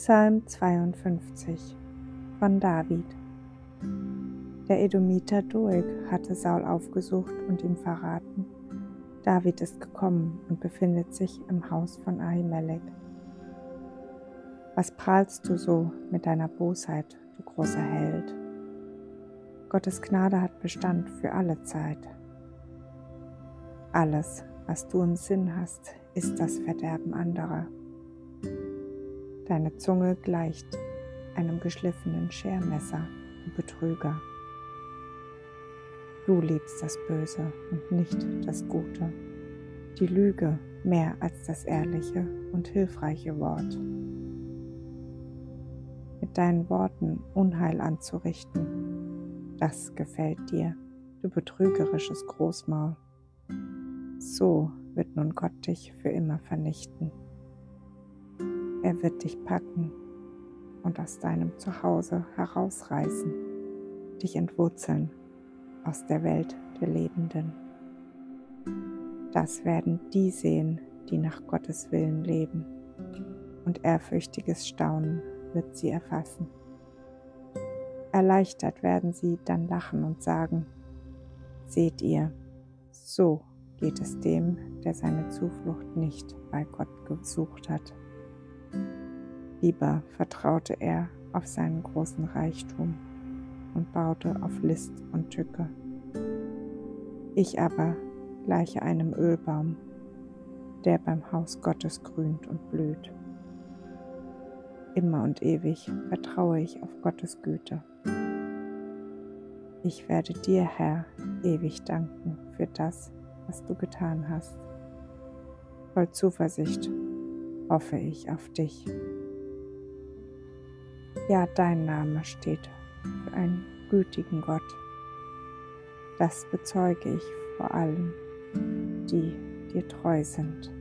Psalm 52 von David Der Edomiter Doeg hatte Saul aufgesucht und ihm verraten, David ist gekommen und befindet sich im Haus von Ahimelech. Was prahlst du so mit deiner Bosheit, du großer Held? Gottes Gnade hat Bestand für alle Zeit. Alles, was du im Sinn hast, ist das Verderben anderer. Deine Zunge gleicht einem geschliffenen Schermesser, du Betrüger. Du liebst das Böse und nicht das Gute, die Lüge mehr als das ehrliche und hilfreiche Wort. Mit deinen Worten Unheil anzurichten, das gefällt dir, du betrügerisches Großmaul. So wird nun Gott dich für immer vernichten. Er wird dich packen und aus deinem Zuhause herausreißen, dich entwurzeln aus der Welt der Lebenden. Das werden die sehen, die nach Gottes Willen leben, und ehrfürchtiges Staunen wird sie erfassen. Erleichtert werden sie dann lachen und sagen, Seht ihr, so geht es dem, der seine Zuflucht nicht bei Gott gesucht hat. Lieber vertraute er auf seinen großen Reichtum und baute auf List und Tücke. Ich aber gleiche einem Ölbaum, der beim Haus Gottes grünt und blüht. Immer und ewig vertraue ich auf Gottes Güte. Ich werde dir, Herr, ewig danken für das, was du getan hast. Voll Zuversicht hoffe ich auf dich. Ja, dein Name steht für einen gütigen Gott. Das bezeuge ich vor allen, die dir treu sind.